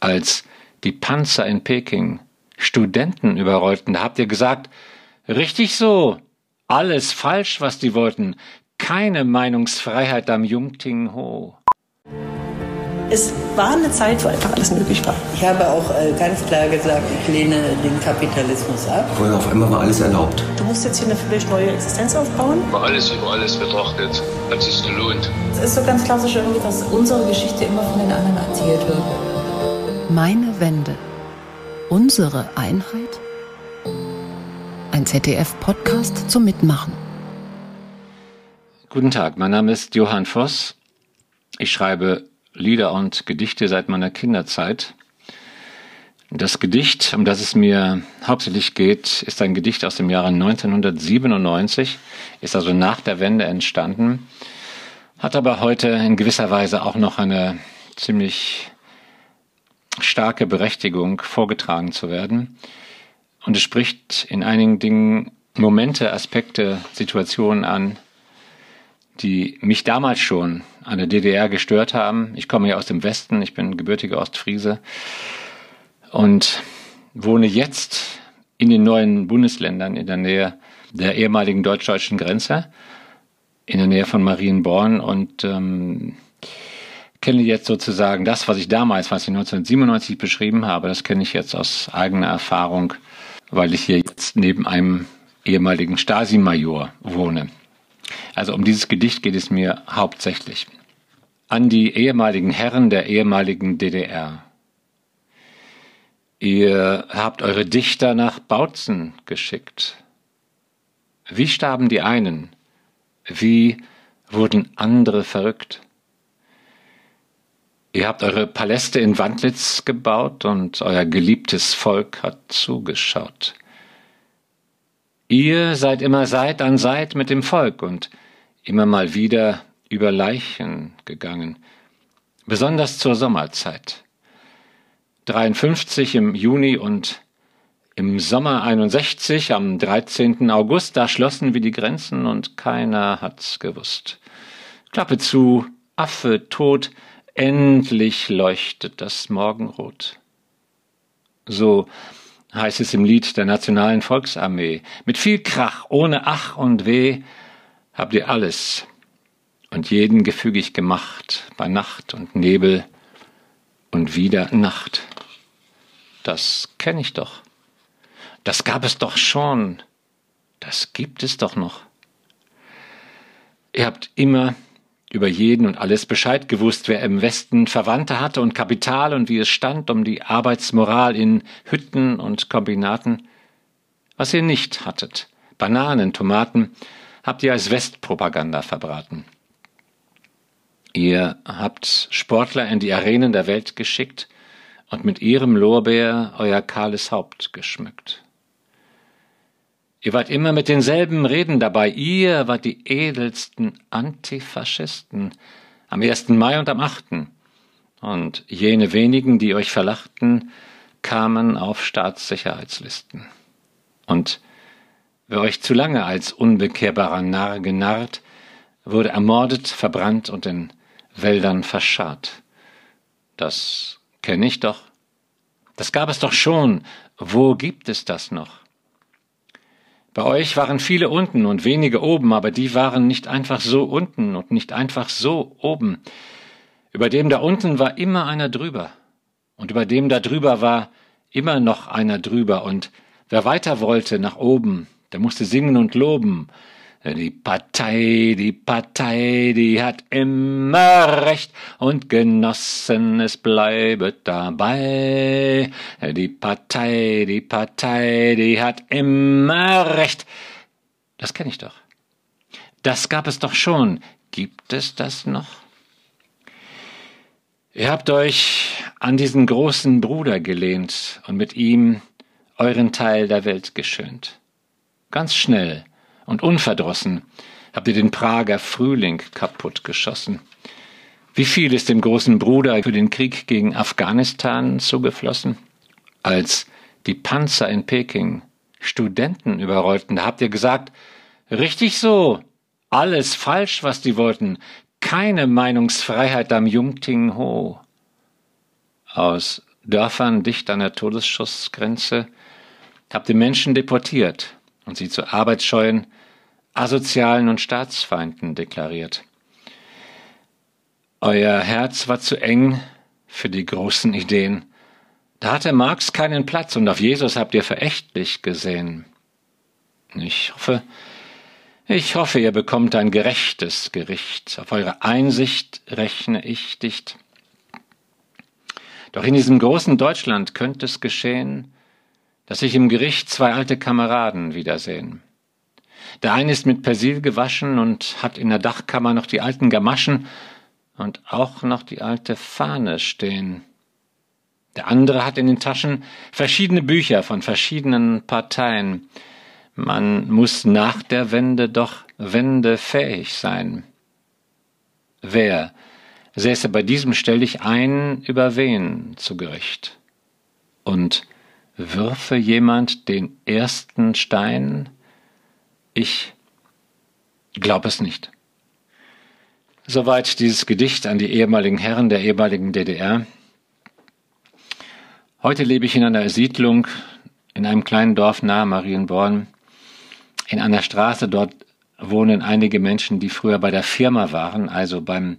Als die Panzer in Peking Studenten überrollten, da habt ihr gesagt, richtig so, alles falsch, was die wollten, keine Meinungsfreiheit am Jungting Ho. Es war eine Zeit, wo einfach alles möglich war. Ich habe auch äh, ganz klar gesagt, ich lehne den Kapitalismus ab. Vorher auf einmal war alles erlaubt. Du musst jetzt hier eine völlig neue Existenz aufbauen. War alles über alles betrachtet, hat sich gelohnt. Es ist so ganz klassisch irgendwie, dass unsere Geschichte immer von den anderen erzählt wird. Meine Wende. Unsere Einheit? Ein ZDF-Podcast zum Mitmachen. Guten Tag, mein Name ist Johann Voss. Ich schreibe Lieder und Gedichte seit meiner Kinderzeit. Das Gedicht, um das es mir hauptsächlich geht, ist ein Gedicht aus dem Jahre 1997, ist also nach der Wende entstanden, hat aber heute in gewisser Weise auch noch eine ziemlich starke Berechtigung, vorgetragen zu werden. Und es spricht in einigen Dingen Momente, Aspekte, Situationen an, die mich damals schon an der DDR gestört haben. Ich komme ja aus dem Westen, ich bin gebürtiger Ostfriese und wohne jetzt in den neuen Bundesländern in der Nähe der ehemaligen deutsch-deutschen Grenze, in der Nähe von Marienborn und ähm, kenne jetzt sozusagen das, was ich damals, was ich 1997 beschrieben habe, das kenne ich jetzt aus eigener Erfahrung, weil ich hier jetzt neben einem ehemaligen Stasi-Major wohne. Also um dieses Gedicht geht es mir hauptsächlich. An die ehemaligen Herren der ehemaligen DDR. Ihr habt eure Dichter nach Bautzen geschickt. Wie starben die einen? Wie wurden andere verrückt? Ihr habt eure Paläste in Wandlitz gebaut und euer geliebtes Volk hat zugeschaut. Ihr seid immer Seit an Seit mit dem Volk und immer mal wieder über Leichen gegangen, besonders zur Sommerzeit. 53 im Juni und im Sommer 61, am 13. August, da schlossen wir die Grenzen und keiner hat's gewusst. Klappe zu, Affe tot, endlich leuchtet das Morgenrot. So heißt es im Lied der Nationalen Volksarmee. Mit viel Krach, ohne Ach und Weh, habt ihr alles und jeden gefügig gemacht, bei Nacht und Nebel und wieder Nacht. Das kenne ich doch. Das gab es doch schon. Das gibt es doch noch. Ihr habt immer über jeden und alles Bescheid gewusst, wer im Westen Verwandte hatte und Kapital und wie es stand um die Arbeitsmoral in Hütten und Kombinaten. Was ihr nicht hattet, Bananen, Tomaten, habt ihr als Westpropaganda verbraten. Ihr habt Sportler in die Arenen der Welt geschickt und mit ihrem Lorbeer euer kahles Haupt geschmückt. Ihr wart immer mit denselben Reden dabei. Ihr wart die edelsten Antifaschisten am 1. Mai und am 8. Und jene wenigen, die euch verlachten, kamen auf Staatssicherheitslisten. Und wer euch zu lange als unbekehrbarer Narr genarrt, wurde ermordet, verbrannt und in Wäldern verscharrt. Das kenne ich doch. Das gab es doch schon. Wo gibt es das noch? Bei euch waren viele unten und wenige oben, aber die waren nicht einfach so unten und nicht einfach so oben. Über dem da unten war immer einer drüber. Und über dem da drüber war immer noch einer drüber. Und wer weiter wollte nach oben, der musste singen und loben. Die Partei, die Partei, die hat immer Recht und Genossen, es bleibet dabei. Die Partei, die Partei, die hat immer Recht. Das kenne ich doch. Das gab es doch schon. Gibt es das noch? Ihr habt euch an diesen großen Bruder gelehnt und mit ihm euren Teil der Welt geschönt. Ganz schnell und unverdrossen habt ihr den Prager Frühling kaputtgeschossen. Wie viel ist dem großen Bruder für den Krieg gegen Afghanistan zugeflossen? Als die Panzer in Peking Studenten überrollten, da habt ihr gesagt, richtig so, alles falsch, was die wollten, keine Meinungsfreiheit am Jungting Ho. Aus Dörfern dicht an der Todesschussgrenze, habt ihr Menschen deportiert und sie zu arbeitsscheuen, asozialen und Staatsfeinden deklariert. Euer Herz war zu eng für die großen Ideen. Da hatte Marx keinen Platz und auf Jesus habt ihr verächtlich gesehen. Ich hoffe, ich hoffe, ihr bekommt ein gerechtes Gericht. Auf eure Einsicht rechne ich dicht. Doch in diesem großen Deutschland könnte es geschehen, dass sich im Gericht zwei alte Kameraden wiedersehen. Der eine ist mit Persil gewaschen und hat in der Dachkammer noch die alten Gamaschen und auch noch die alte Fahne stehen. Der andere hat in den Taschen verschiedene Bücher von verschiedenen Parteien, man muss nach der Wende doch wendefähig sein. Wer säße bei diesem Stellig ein über wen zu Gericht? Und würfe jemand den ersten Stein? Ich glaube es nicht. Soweit dieses Gedicht an die ehemaligen Herren der ehemaligen DDR. Heute lebe ich in einer Siedlung in einem kleinen Dorf nahe Marienborn in einer Straße dort wohnen einige Menschen, die früher bei der Firma waren, also beim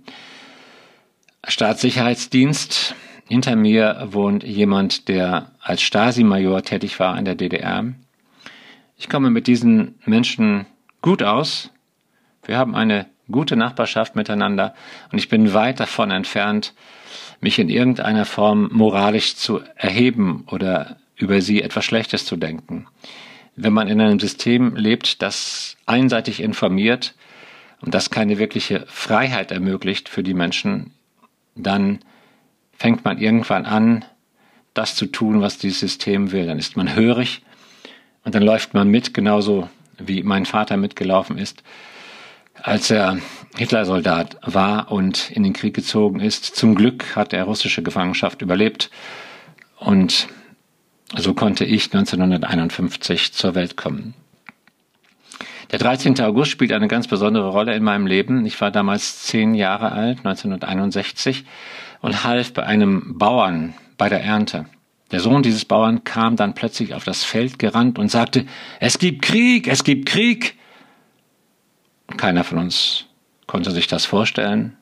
Staatssicherheitsdienst. Hinter mir wohnt jemand, der als Stasi-Major tätig war in der DDR. Ich komme mit diesen Menschen gut aus. Wir haben eine gute Nachbarschaft miteinander und ich bin weit davon entfernt, mich in irgendeiner Form moralisch zu erheben oder über sie etwas Schlechtes zu denken wenn man in einem System lebt, das einseitig informiert und das keine wirkliche Freiheit ermöglicht für die Menschen, dann fängt man irgendwann an, das zu tun, was dieses System will. Dann ist man hörig und dann läuft man mit, genauso wie mein Vater mitgelaufen ist, als er Hitlersoldat war und in den Krieg gezogen ist. Zum Glück hat er russische Gefangenschaft überlebt und so konnte ich 1951 zur Welt kommen. Der 13. August spielt eine ganz besondere Rolle in meinem Leben. Ich war damals zehn Jahre alt, 1961, und half bei einem Bauern bei der Ernte. Der Sohn dieses Bauern kam dann plötzlich auf das Feld gerannt und sagte, es gibt Krieg, es gibt Krieg. Keiner von uns konnte sich das vorstellen.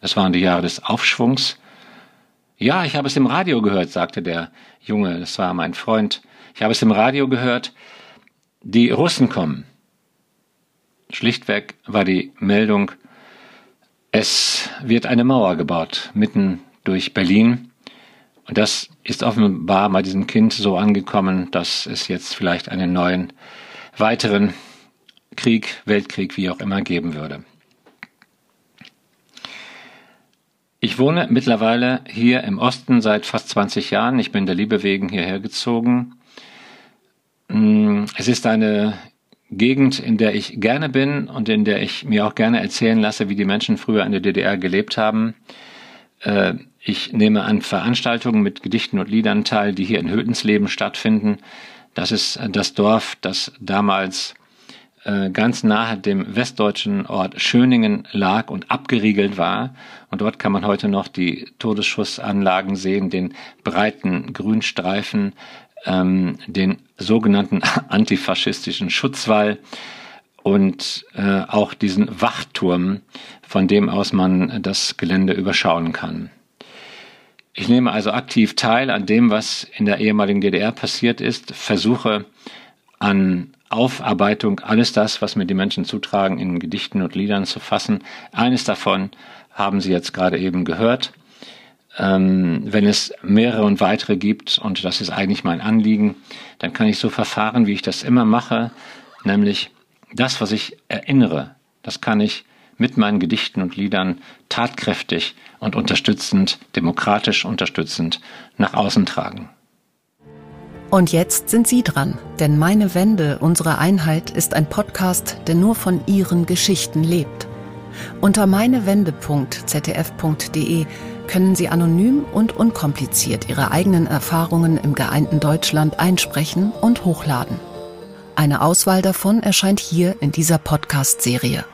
Es waren die Jahre des Aufschwungs. Ja, ich habe es im Radio gehört, sagte der Junge, das war mein Freund. Ich habe es im Radio gehört. Die Russen kommen. Schlichtweg war die Meldung, es wird eine Mauer gebaut, mitten durch Berlin. Und das ist offenbar bei diesem Kind so angekommen, dass es jetzt vielleicht einen neuen, weiteren Krieg, Weltkrieg, wie auch immer, geben würde. Ich wohne mittlerweile hier im Osten seit fast 20 Jahren. Ich bin der Liebe wegen hierher gezogen. Mm, es ist eine Gegend, in der ich gerne bin und in der ich mir auch gerne erzählen lasse, wie die Menschen früher in der DDR gelebt haben. Äh, ich nehme an Veranstaltungen mit Gedichten und Liedern teil, die hier in Hötensleben stattfinden. Das ist das Dorf, das damals äh, ganz nahe dem westdeutschen Ort Schöningen lag und abgeriegelt war. Und dort kann man heute noch die Todesschussanlagen sehen, den breiten Grünstreifen, ähm, den sogenannten antifaschistischen Schutzwall und äh, auch diesen Wachturm, von dem aus man das Gelände überschauen kann. Ich nehme also aktiv teil an dem, was in der ehemaligen DDR passiert ist, versuche an Aufarbeitung, alles das, was mir die Menschen zutragen, in Gedichten und Liedern zu fassen. Eines davon haben Sie jetzt gerade eben gehört. Ähm, wenn es mehrere und weitere gibt, und das ist eigentlich mein Anliegen, dann kann ich so verfahren, wie ich das immer mache, nämlich das, was ich erinnere, das kann ich mit meinen Gedichten und Liedern tatkräftig und unterstützend, demokratisch unterstützend nach außen tragen. Und jetzt sind Sie dran, denn Meine Wende, unsere Einheit ist ein Podcast, der nur von Ihren Geschichten lebt. Unter meinewende.zdf.de können Sie anonym und unkompliziert Ihre eigenen Erfahrungen im geeinten Deutschland einsprechen und hochladen. Eine Auswahl davon erscheint hier in dieser Podcast-Serie.